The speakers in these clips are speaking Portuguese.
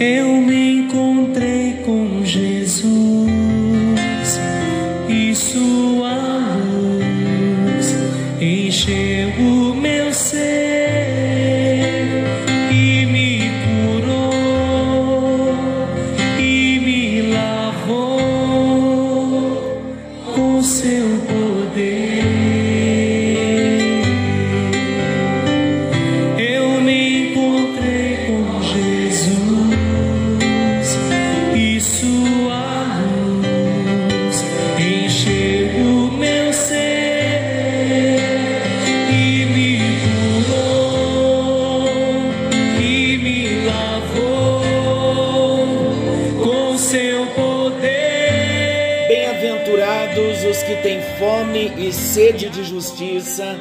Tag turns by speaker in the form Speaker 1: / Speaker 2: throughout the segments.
Speaker 1: eu me
Speaker 2: fome e sede de justiça,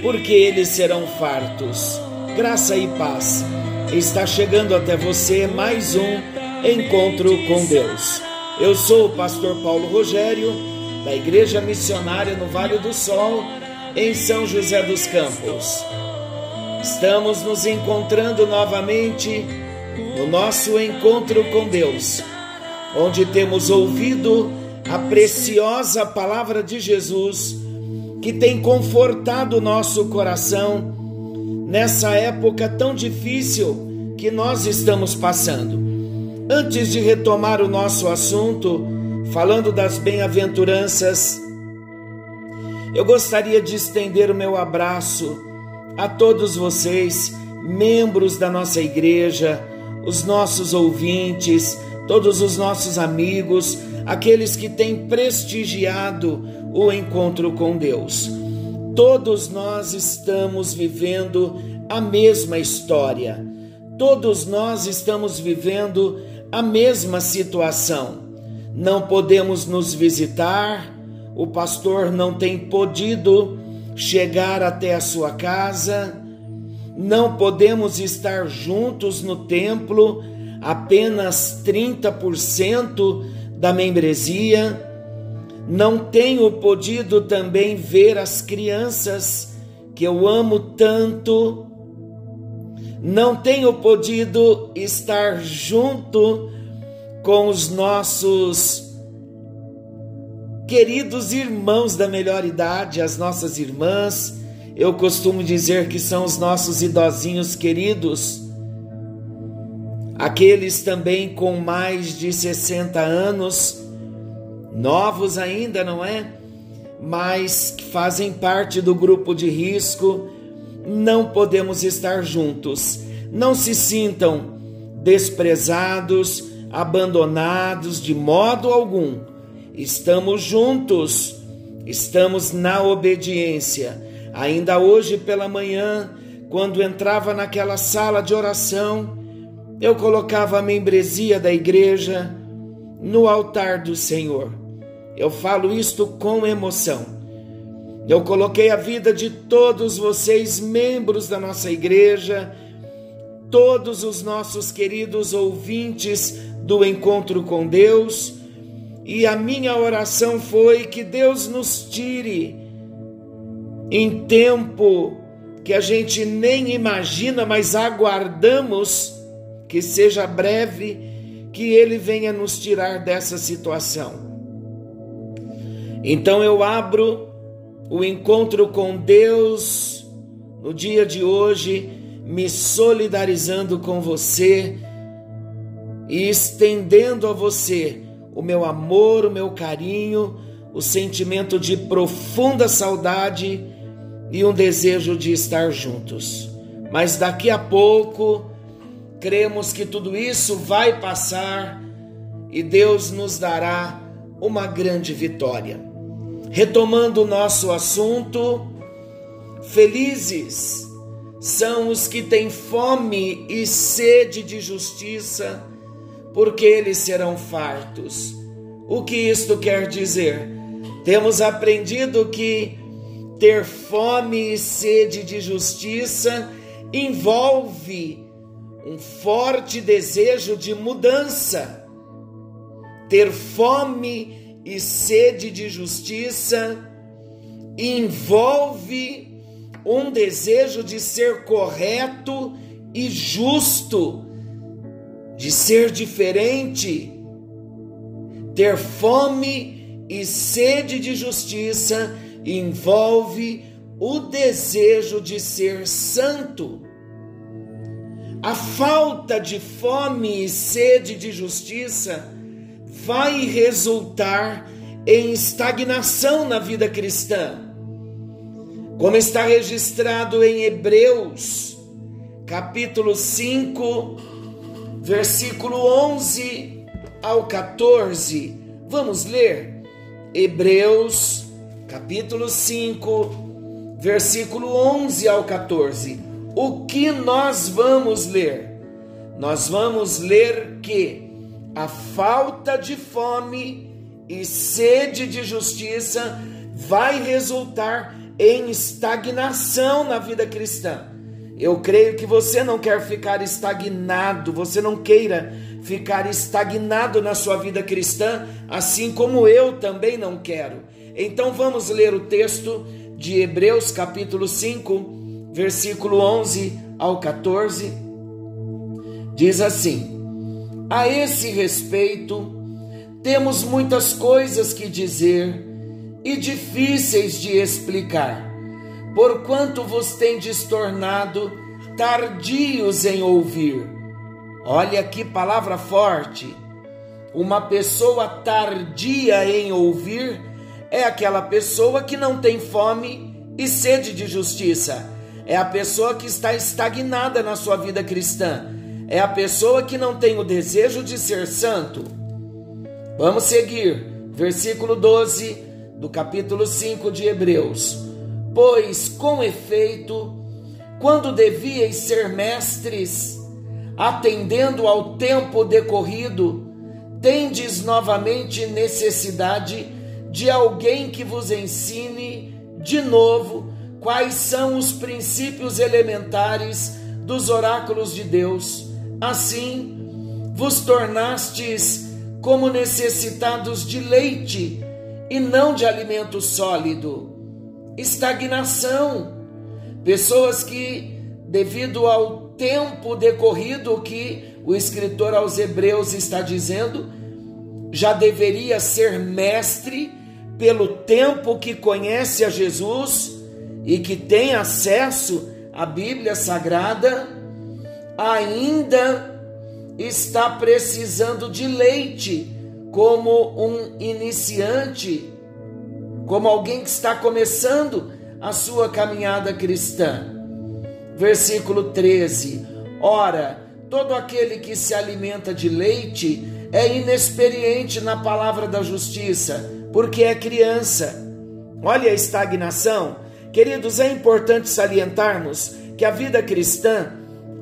Speaker 2: porque eles serão fartos. Graça e paz. Está chegando até você mais um encontro com Deus. Eu sou o pastor Paulo Rogério, da Igreja Missionária no Vale do Sol, em São José dos Campos. Estamos nos encontrando novamente no nosso encontro com Deus, onde temos ouvido a preciosa palavra de Jesus que tem confortado o nosso coração nessa época tão difícil que nós estamos passando. Antes de retomar o nosso assunto, falando das bem-aventuranças, eu gostaria de estender o meu abraço a todos vocês, membros da nossa igreja, os nossos ouvintes, todos os nossos amigos, aqueles que têm prestigiado o encontro com Deus. Todos nós estamos vivendo a mesma história, todos nós estamos vivendo a mesma situação. Não podemos nos visitar, o pastor não tem podido chegar até a sua casa, não podemos estar juntos no templo, apenas 30% da membresia. Não tenho podido também ver as crianças que eu amo tanto. Não tenho podido estar junto com os nossos queridos irmãos da melhor idade, as nossas irmãs. Eu costumo dizer que são os nossos idosinhos queridos, aqueles também com mais de 60 anos, novos ainda, não é? Mas que fazem parte do grupo de risco, não podemos estar juntos. Não se sintam desprezados, abandonados de modo algum. Estamos juntos, estamos na obediência. Ainda hoje pela manhã, quando entrava naquela sala de oração, eu colocava a membresia da igreja no altar do Senhor. Eu falo isto com emoção. Eu coloquei a vida de todos vocês, membros da nossa igreja, todos os nossos queridos ouvintes do encontro com Deus, e a minha oração foi que Deus nos tire em tempo que a gente nem imagina, mas aguardamos que seja breve, que Ele venha nos tirar dessa situação. Então eu abro o encontro com Deus no dia de hoje, me solidarizando com você e estendendo a você o meu amor, o meu carinho, o sentimento de profunda saudade e um desejo de estar juntos. Mas daqui a pouco, cremos que tudo isso vai passar e Deus nos dará uma grande vitória. Retomando o nosso assunto, felizes são os que têm fome e sede de justiça, porque eles serão fartos. O que isto quer dizer? Temos aprendido que ter fome e sede de justiça envolve um forte desejo de mudança. Ter fome e sede de justiça envolve um desejo de ser correto e justo, de ser diferente, ter fome e sede de justiça envolve o desejo de ser santo. A falta de fome e sede de justiça vai resultar em estagnação na vida cristã. Como está registrado em Hebreus, capítulo 5, versículo 11 ao 14. Vamos ler? Hebreus, capítulo 5, versículo 11 ao 14. O que nós vamos ler? Nós vamos ler que a falta de fome e sede de justiça vai resultar em estagnação na vida cristã. Eu creio que você não quer ficar estagnado, você não queira ficar estagnado na sua vida cristã, assim como eu também não quero. Então vamos ler o texto de Hebreus capítulo 5, versículo 11 ao 14. Diz assim: A esse respeito, temos muitas coisas que dizer e difíceis de explicar, porquanto vos tendes tornado tardios em ouvir. Olha que palavra forte. Uma pessoa tardia em ouvir é aquela pessoa que não tem fome e sede de justiça. É a pessoa que está estagnada na sua vida cristã. É a pessoa que não tem o desejo de ser santo Vamos seguir, versículo 12 do capítulo 5 de Hebreus. Pois, com efeito, quando devíeis ser mestres, atendendo ao tempo decorrido, tendes novamente necessidade de alguém que vos ensine de novo quais são os princípios elementares dos oráculos de Deus. Assim, vos tornastes como necessitados de leite e não de alimento sólido. Estagnação. Pessoas que, devido ao tempo decorrido que o escritor aos Hebreus está dizendo, já deveria ser mestre pelo tempo que conhece a Jesus e que tem acesso à Bíblia Sagrada, ainda está precisando de leite, como um iniciante, como alguém que está começando a sua caminhada cristã. Versículo 13: Ora, todo aquele que se alimenta de leite é inexperiente na palavra da justiça, porque é criança. Olha a estagnação. Queridos, é importante salientarmos que a vida cristã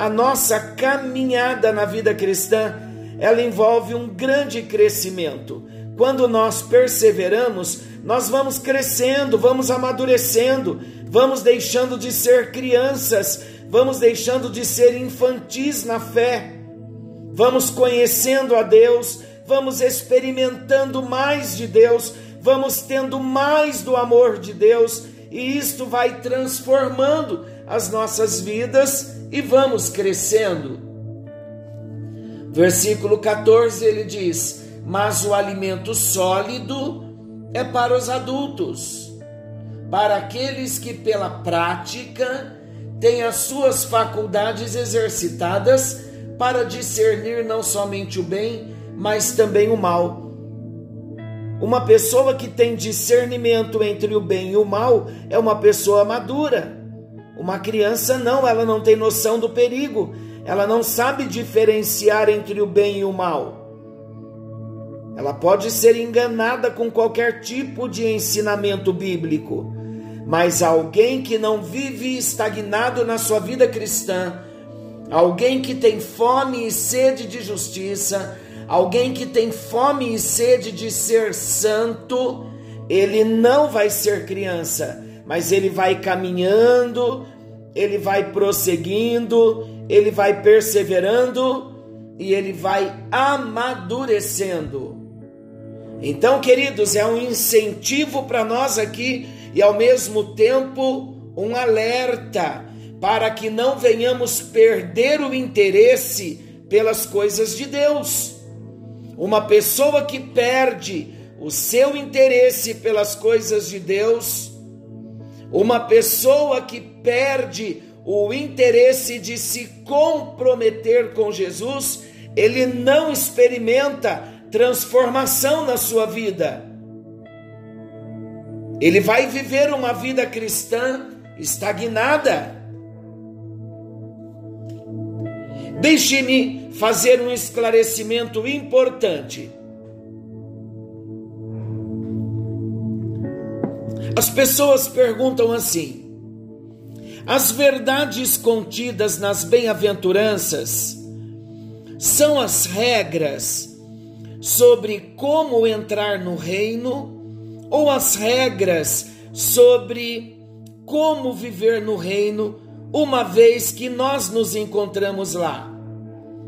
Speaker 2: a nossa caminhada na vida cristã, ela envolve um grande crescimento. Quando nós perseveramos, nós vamos crescendo, vamos amadurecendo, vamos deixando de ser crianças, vamos deixando de ser infantis na fé. Vamos conhecendo a Deus, vamos experimentando mais de Deus, vamos tendo mais do amor de Deus, e isto vai transformando as nossas vidas e vamos crescendo. Versículo 14 ele diz: Mas o alimento sólido é para os adultos, para aqueles que pela prática têm as suas faculdades exercitadas para discernir não somente o bem, mas também o mal. Uma pessoa que tem discernimento entre o bem e o mal é uma pessoa madura. Uma criança não, ela não tem noção do perigo, ela não sabe diferenciar entre o bem e o mal. Ela pode ser enganada com qualquer tipo de ensinamento bíblico, mas alguém que não vive estagnado na sua vida cristã, alguém que tem fome e sede de justiça, alguém que tem fome e sede de ser santo, ele não vai ser criança mas ele vai caminhando, ele vai prosseguindo, ele vai perseverando e ele vai amadurecendo. Então, queridos, é um incentivo para nós aqui e ao mesmo tempo um alerta para que não venhamos perder o interesse pelas coisas de Deus. Uma pessoa que perde o seu interesse pelas coisas de Deus, uma pessoa que perde o interesse de se comprometer com Jesus, ele não experimenta transformação na sua vida. Ele vai viver uma vida cristã estagnada. Deixe-me fazer um esclarecimento importante. As pessoas perguntam assim: as verdades contidas nas bem-aventuranças são as regras sobre como entrar no reino ou as regras sobre como viver no reino uma vez que nós nos encontramos lá?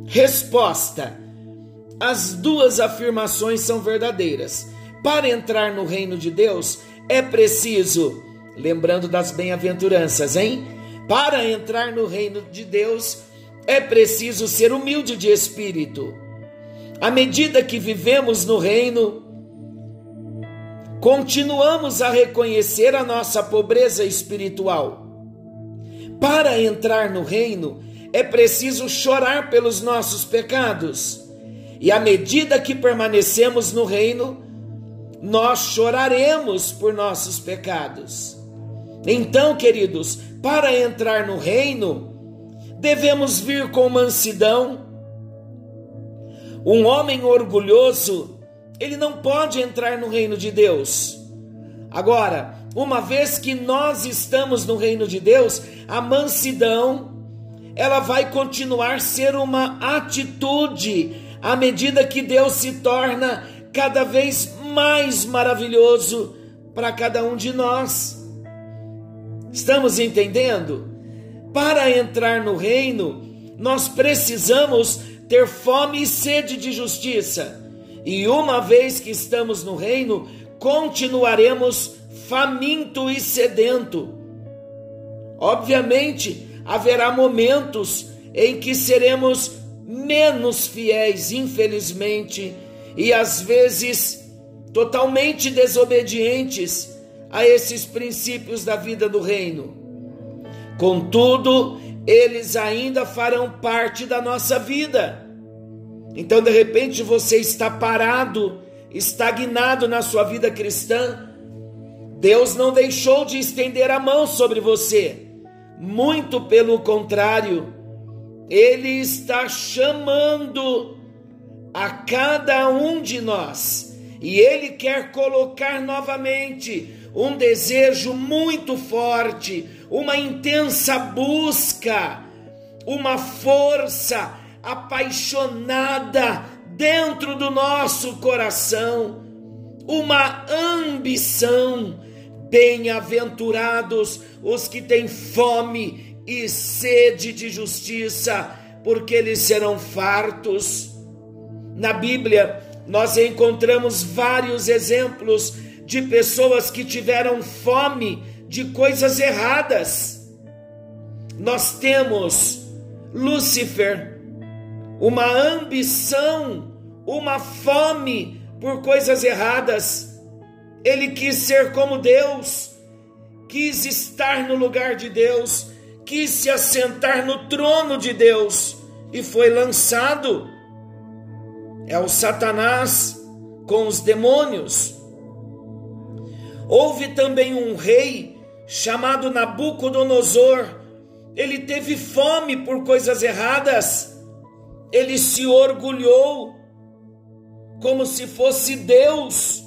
Speaker 2: Resposta: as duas afirmações são verdadeiras. Para entrar no reino de Deus, é preciso, lembrando das bem-aventuranças, hein? Para entrar no reino de Deus, é preciso ser humilde de espírito. À medida que vivemos no reino, continuamos a reconhecer a nossa pobreza espiritual. Para entrar no reino, é preciso chorar pelos nossos pecados. E à medida que permanecemos no reino, nós choraremos por nossos pecados. Então, queridos, para entrar no reino, devemos vir com mansidão. Um homem orgulhoso, ele não pode entrar no reino de Deus. Agora, uma vez que nós estamos no reino de Deus, a mansidão, ela vai continuar ser uma atitude à medida que Deus se torna cada vez mais maravilhoso para cada um de nós. Estamos entendendo? Para entrar no reino, nós precisamos ter fome e sede de justiça. E uma vez que estamos no reino, continuaremos faminto e sedento. Obviamente, haverá momentos em que seremos menos fiéis, infelizmente, e às vezes totalmente desobedientes a esses princípios da vida do reino. Contudo, eles ainda farão parte da nossa vida. Então, de repente, você está parado, estagnado na sua vida cristã. Deus não deixou de estender a mão sobre você. Muito pelo contrário, Ele está chamando a cada um de nós e Ele quer colocar novamente um desejo muito forte, uma intensa busca, uma força apaixonada dentro do nosso coração, uma ambição. Bem-aventurados os que têm fome e sede de justiça, porque eles serão fartos. Na Bíblia, nós encontramos vários exemplos de pessoas que tiveram fome de coisas erradas. Nós temos Lúcifer, uma ambição, uma fome por coisas erradas. Ele quis ser como Deus, quis estar no lugar de Deus, quis se assentar no trono de Deus e foi lançado é o Satanás com os demônios. Houve também um rei chamado Nabucodonosor. Ele teve fome por coisas erradas. Ele se orgulhou como se fosse Deus.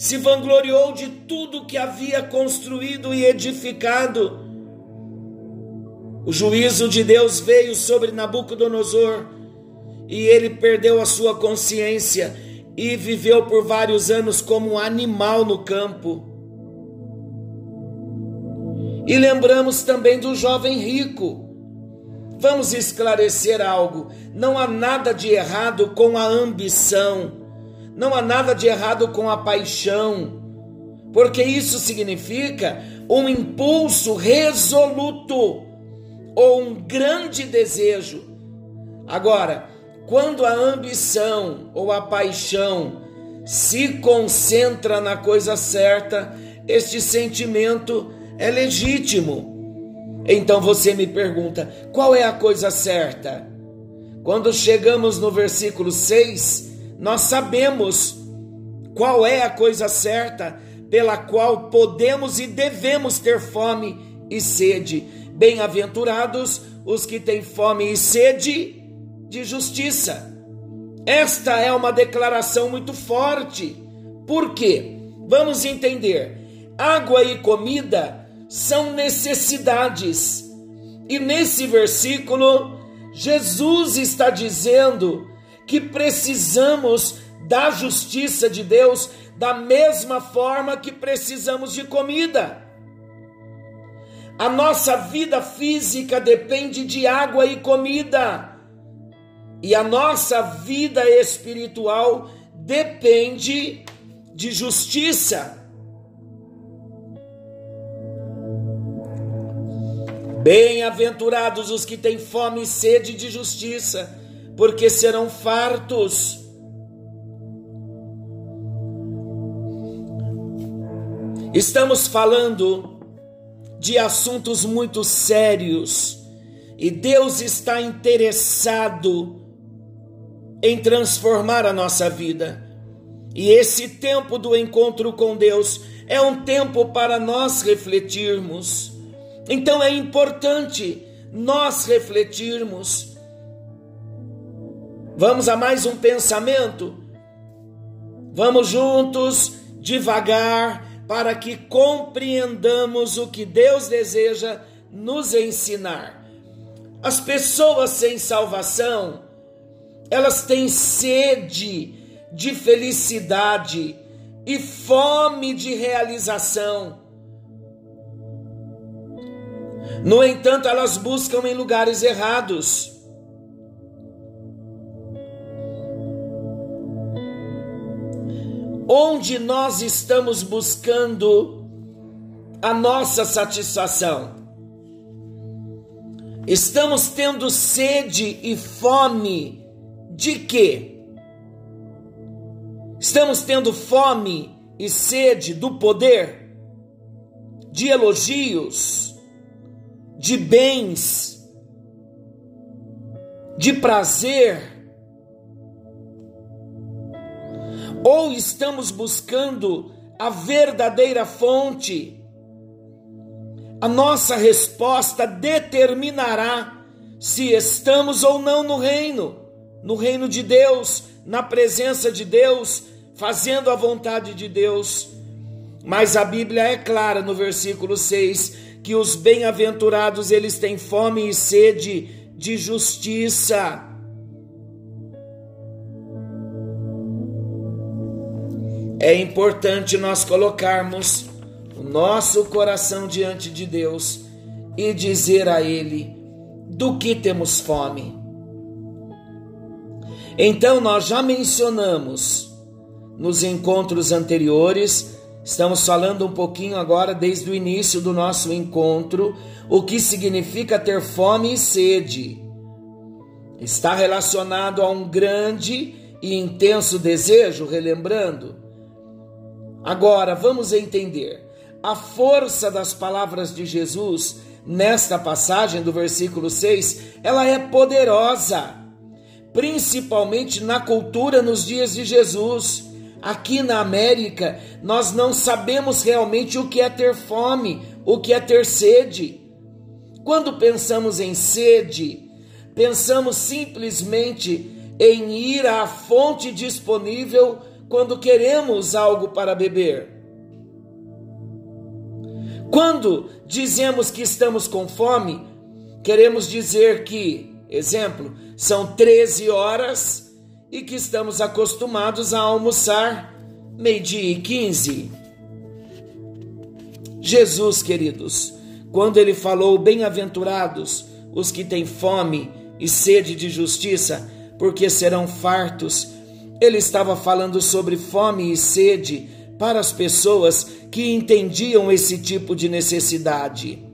Speaker 2: Se vangloriou de tudo que havia construído e edificado. O juízo de Deus veio sobre Nabucodonosor e ele perdeu a sua consciência e viveu por vários anos como um animal no campo. E lembramos também do jovem rico. Vamos esclarecer algo: não há nada de errado com a ambição, não há nada de errado com a paixão, porque isso significa um impulso resoluto ou um grande desejo Agora, quando a ambição ou a paixão se concentra na coisa certa, este sentimento é legítimo. Então você me pergunta: qual é a coisa certa? Quando chegamos no versículo 6, nós sabemos qual é a coisa certa pela qual podemos e devemos ter fome e sede. Bem-aventurados os que têm fome e sede de justiça. Esta é uma declaração muito forte. Por quê? Vamos entender. Água e comida são necessidades. E nesse versículo, Jesus está dizendo que precisamos da justiça de Deus da mesma forma que precisamos de comida. A nossa vida física depende de água e comida. E a nossa vida espiritual depende de justiça. Bem-aventurados os que têm fome e sede de justiça, porque serão fartos. Estamos falando de assuntos muito sérios e Deus está interessado em transformar a nossa vida. E esse tempo do encontro com Deus é um tempo para nós refletirmos então é importante nós refletirmos. Vamos a mais um pensamento? Vamos juntos, devagar, para que compreendamos o que Deus deseja nos ensinar. As pessoas sem salvação, elas têm sede de felicidade e fome de realização. No entanto, elas buscam em lugares errados. Onde nós estamos buscando a nossa satisfação? Estamos tendo sede e fome de quê? Estamos tendo fome e sede do poder, de elogios, de bens, de prazer, ou estamos buscando a verdadeira fonte? A nossa resposta determinará se estamos ou não no reino, no reino de Deus, na presença de Deus, fazendo a vontade de Deus. Mas a Bíblia é clara no versículo 6 que os bem-aventurados eles têm fome e sede de justiça. É importante nós colocarmos o nosso coração diante de Deus e dizer a Ele do que temos fome. Então, nós já mencionamos nos encontros anteriores Estamos falando um pouquinho agora, desde o início do nosso encontro, o que significa ter fome e sede. Está relacionado a um grande e intenso desejo, relembrando. Agora, vamos entender. A força das palavras de Jesus nesta passagem do versículo 6, ela é poderosa, principalmente na cultura nos dias de Jesus Aqui na América, nós não sabemos realmente o que é ter fome, o que é ter sede. Quando pensamos em sede, pensamos simplesmente em ir à fonte disponível quando queremos algo para beber. Quando dizemos que estamos com fome, queremos dizer que, exemplo, são 13 horas e que estamos acostumados a almoçar meio-dia e quinze. Jesus, queridos, quando ele falou: Bem-aventurados os que têm fome e sede de justiça, porque serão fartos, ele estava falando sobre fome e sede para as pessoas que entendiam esse tipo de necessidade.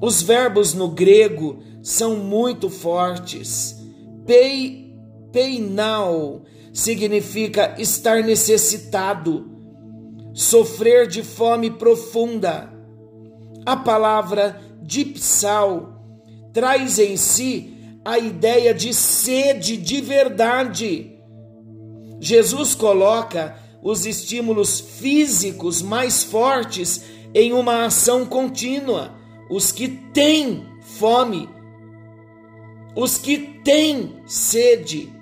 Speaker 2: Os verbos no grego são muito fortes Pei, peinal significa estar necessitado, sofrer de fome profunda. A palavra dipsal traz em si a ideia de sede de verdade. Jesus coloca os estímulos físicos mais fortes em uma ação contínua. Os que têm fome, os que têm sede.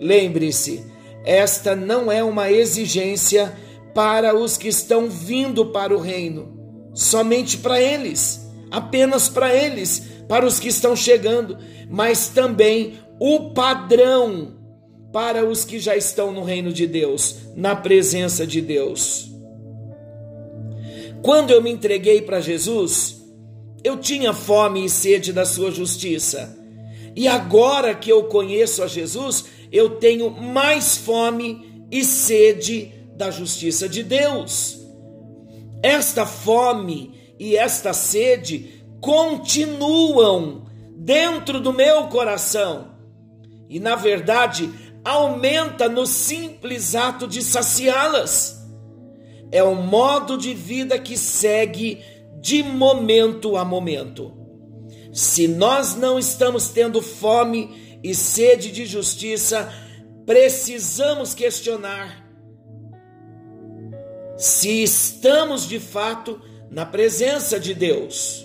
Speaker 2: Lembre-se, esta não é uma exigência para os que estão vindo para o reino, somente para eles, apenas para eles, para os que estão chegando, mas também o padrão para os que já estão no reino de Deus, na presença de Deus. Quando eu me entreguei para Jesus, eu tinha fome e sede da sua justiça. E agora que eu conheço a Jesus, eu tenho mais fome e sede da justiça de Deus. Esta fome e esta sede continuam dentro do meu coração. E na verdade, aumenta no simples ato de saciá-las. É um modo de vida que segue de momento a momento. Se nós não estamos tendo fome e sede de justiça, precisamos questionar se estamos de fato na presença de Deus.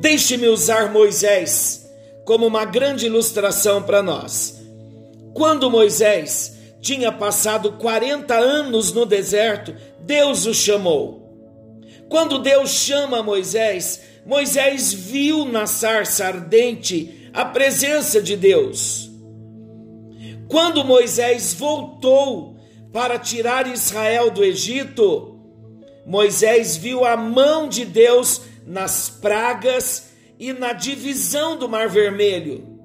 Speaker 2: Deixe-me usar Moisés como uma grande ilustração para nós. Quando Moisés tinha passado 40 anos no deserto, Deus o chamou. Quando Deus chama Moisés, Moisés viu na sarça ardente a presença de Deus. Quando Moisés voltou para tirar Israel do Egito, Moisés viu a mão de Deus nas pragas e na divisão do Mar Vermelho.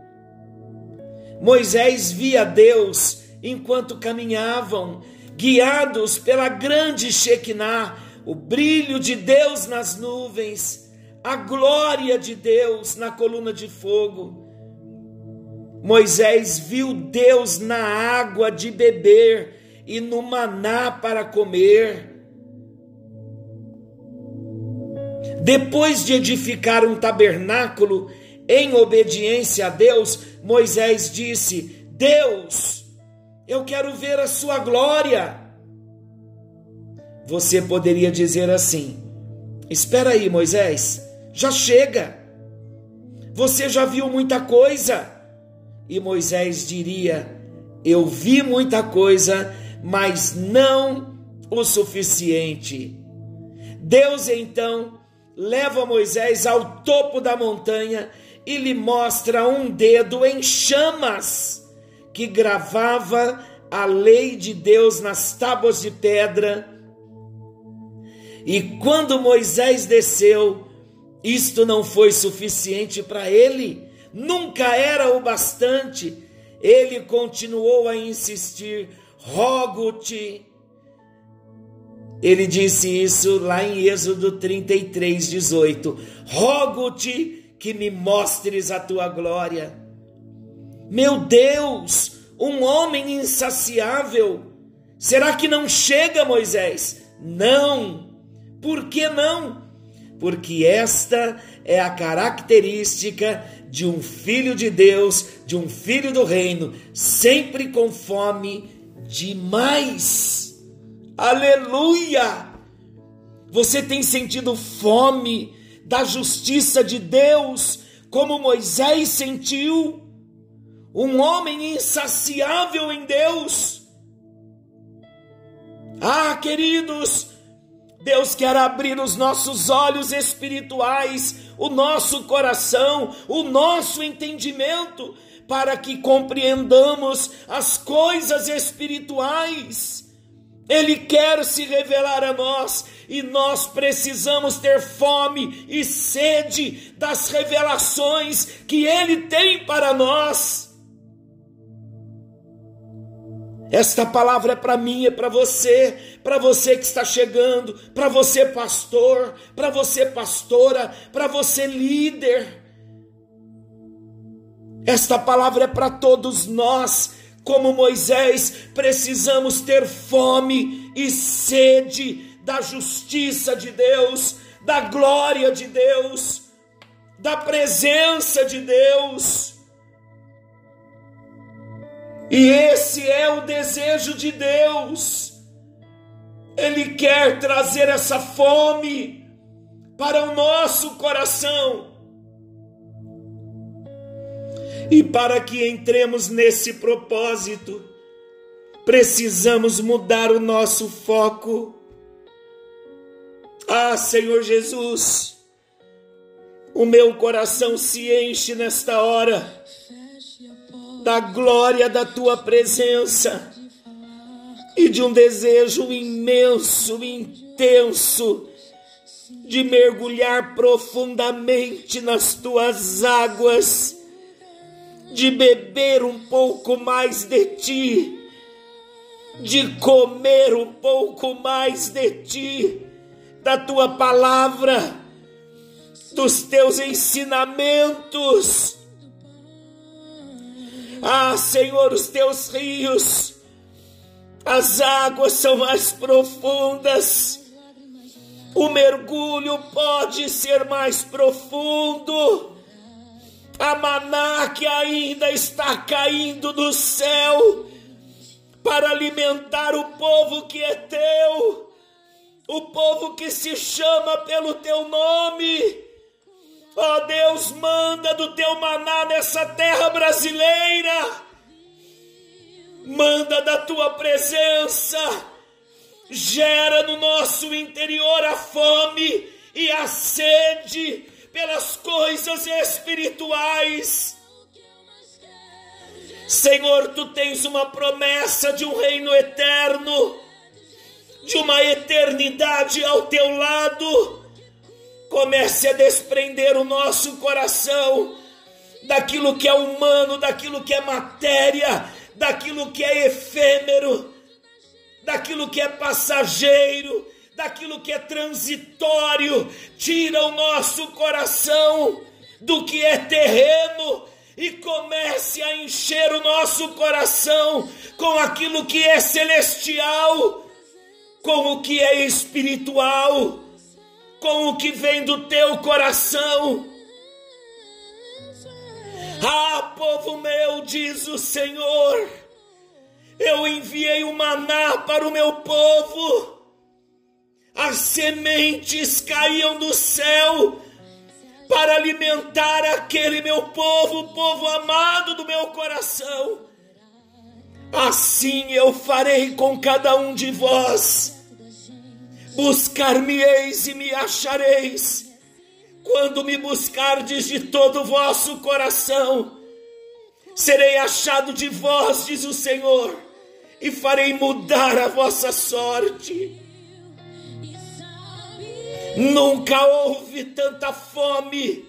Speaker 2: Moisés via Deus enquanto caminhavam, guiados pela grande Shekinah, o brilho de Deus nas nuvens, a glória de Deus na coluna de fogo. Moisés viu Deus na água de beber e no maná para comer. Depois de edificar um tabernáculo em obediência a Deus, Moisés disse: Deus, eu quero ver a sua glória. Você poderia dizer assim: Espera aí, Moisés, já chega. Você já viu muita coisa. E Moisés diria: Eu vi muita coisa, mas não o suficiente. Deus então leva Moisés ao topo da montanha e lhe mostra um dedo em chamas que gravava a lei de Deus nas tábuas de pedra. E quando Moisés desceu, isto não foi suficiente para ele, nunca era o bastante. Ele continuou a insistir: rogo-te. Ele disse isso lá em Êxodo 33, 18: rogo-te que me mostres a tua glória. Meu Deus, um homem insaciável. Será que não chega, Moisés? Não. Por que não? Porque esta é a característica de um filho de Deus, de um filho do reino, sempre com fome demais. Aleluia! Você tem sentido fome da justiça de Deus, como Moisés sentiu, um homem insaciável em Deus. Ah, queridos, Deus quer abrir os nossos olhos espirituais, o nosso coração, o nosso entendimento, para que compreendamos as coisas espirituais. Ele quer se revelar a nós e nós precisamos ter fome e sede das revelações que Ele tem para nós. Esta palavra é para mim, é para você, para você que está chegando, para você pastor, para você pastora, para você líder. Esta palavra é para todos nós. Como Moisés, precisamos ter fome e sede da justiça de Deus, da glória de Deus, da presença de Deus. E esse é o desejo de Deus. Ele quer trazer essa fome para o nosso coração. E para que entremos nesse propósito, precisamos mudar o nosso foco. Ah, Senhor Jesus, o meu coração se enche nesta hora da glória da tua presença e de um desejo imenso, intenso de mergulhar profundamente nas tuas águas, de beber um pouco mais de ti, de comer um pouco mais de ti, da tua palavra, dos teus ensinamentos. Ah, Senhor, os teus rios, as águas são mais profundas o mergulho pode ser mais profundo. A maná que ainda está caindo do céu para alimentar o povo que é teu, o povo que se chama pelo teu nome. Ó oh Deus, manda do teu maná nessa terra brasileira, manda da tua presença gera no nosso interior a fome e a sede pelas coisas espirituais. Senhor, tu tens uma promessa de um reino eterno, de uma eternidade ao teu lado. Comece a desprender o nosso coração daquilo que é humano, daquilo que é matéria, daquilo que é efêmero daquilo que é passageiro, daquilo que é transitório, tira o nosso coração do que é terreno e comece a encher o nosso coração com aquilo que é celestial, com o que é espiritual, com o que vem do teu coração. Ah, povo meu, diz o Senhor eu enviei o maná para o meu povo. As sementes caíam do céu para alimentar aquele meu povo, povo amado do meu coração. Assim eu farei com cada um de vós. Buscar-me-eis e me achareis, quando me buscardes de todo o vosso coração. Serei achado de vós, diz o Senhor e farei mudar a vossa sorte. Nunca houve tanta fome,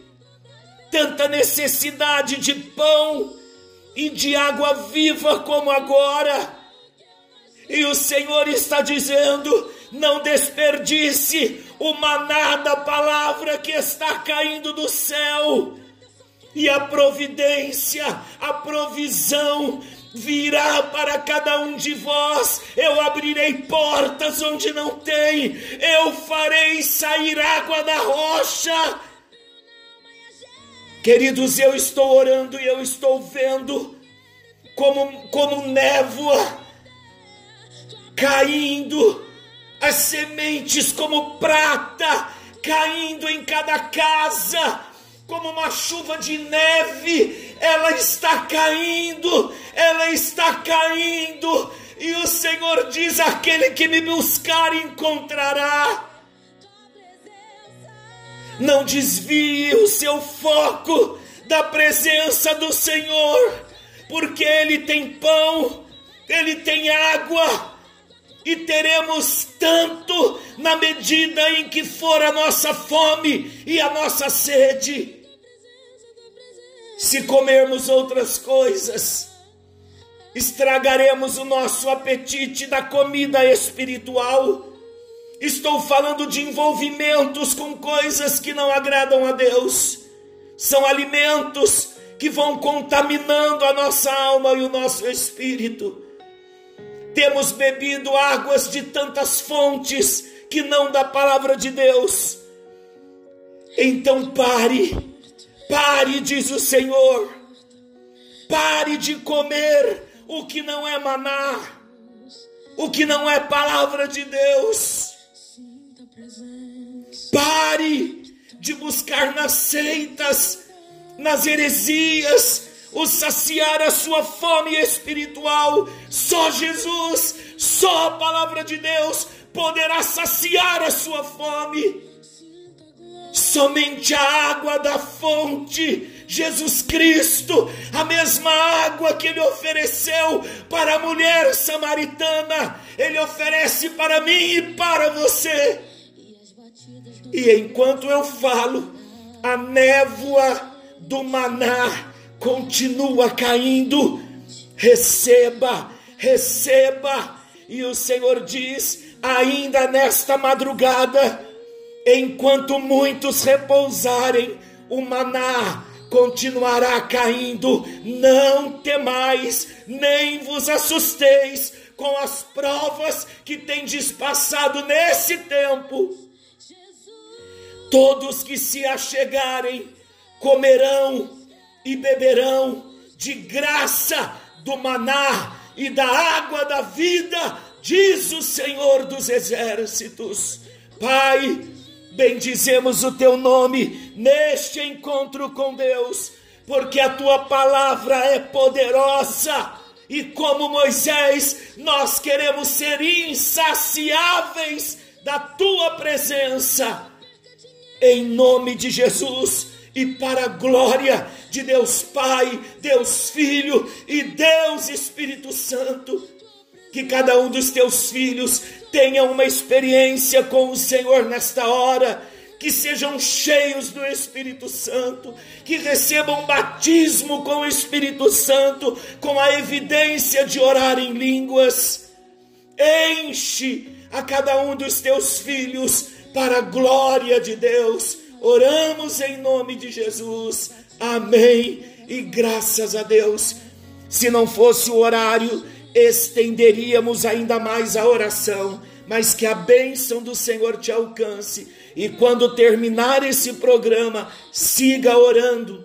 Speaker 2: tanta necessidade de pão e de água viva como agora. E o Senhor está dizendo: não desperdice o maná da palavra que está caindo do céu. E a providência, a provisão virá para cada um de vós, eu abrirei portas onde não tem, eu farei sair água da rocha. Queridos, eu estou orando e eu estou vendo como, como névoa caindo, as sementes como prata caindo em cada casa, como uma chuva de neve, ela está caindo, ela está caindo, e o Senhor diz: aquele que me buscar encontrará. Não desvie o seu foco da presença do Senhor, porque Ele tem pão, Ele tem água, e teremos tanto na medida em que for a nossa fome e a nossa sede. Se comermos outras coisas, estragaremos o nosso apetite da comida espiritual. Estou falando de envolvimentos com coisas que não agradam a Deus. São alimentos que vão contaminando a nossa alma e o nosso espírito. Temos bebido águas de tantas fontes que não da palavra de Deus. Então pare, pare, diz o Senhor. Pare de comer o que não é maná, o que não é palavra de Deus Pare de buscar nas seitas, nas heresias, o saciar a sua fome espiritual. Só Jesus, só a palavra de Deus poderá saciar a sua fome. Somente a água da fonte, Jesus Cristo, a mesma água que Ele ofereceu para a mulher samaritana, Ele oferece para mim e para você. E enquanto eu falo, a névoa do maná continua caindo. Receba, receba. E o Senhor diz: ainda nesta madrugada, enquanto muitos repousarem, o maná continuará caindo. Não temais, nem vos assusteis com as provas que tendes passado nesse tempo Todos que se achegarem comerão e beberão de graça do maná e da água da vida, diz o Senhor dos exércitos. Pai, bendizemos o teu nome neste encontro com Deus, porque a tua palavra é poderosa. E como Moisés, nós queremos ser insaciáveis da tua presença em nome de Jesus e para a glória de Deus Pai, Deus Filho e Deus Espírito Santo. Que cada um dos teus filhos tenha uma experiência com o Senhor nesta hora que sejam cheios do Espírito Santo, que recebam batismo com o Espírito Santo, com a evidência de orar em línguas. Enche a cada um dos teus filhos para a glória de Deus. Oramos em nome de Jesus. Amém. E graças a Deus. Se não fosse o horário, estenderíamos ainda mais a oração. Mas que a bênção do Senhor te alcance. E quando terminar esse programa, siga orando,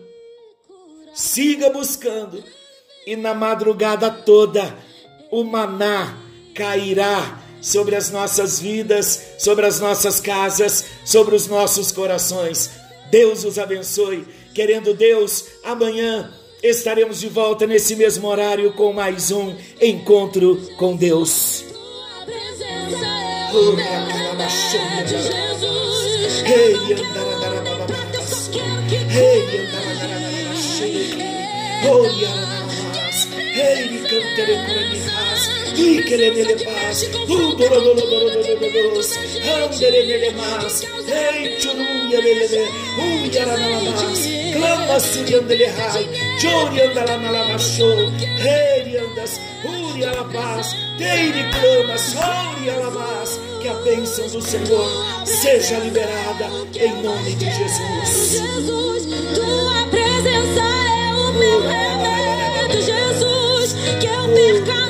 Speaker 2: siga buscando. E na madrugada toda, o maná cairá sobre as nossas vidas, sobre as nossas casas, sobre os nossos corações. Deus os abençoe. Querendo Deus, amanhã estaremos de volta nesse mesmo horário com mais um encontro com Deus. Oh, yeah. Hey, come to the Ikelelele mas, Udorololololololololos, Andelelele mas, Eichuruyelelele, Uyaranalamas, Clama Suriandelehai, Choriandalamalamacho, Heriandas, Urialabas, Teire clama, Sorialabas, que a bênção do Senhor seja liberada em nome de Jesus. Jesus, tua presença é o meu remédio, Jesus, que eu perca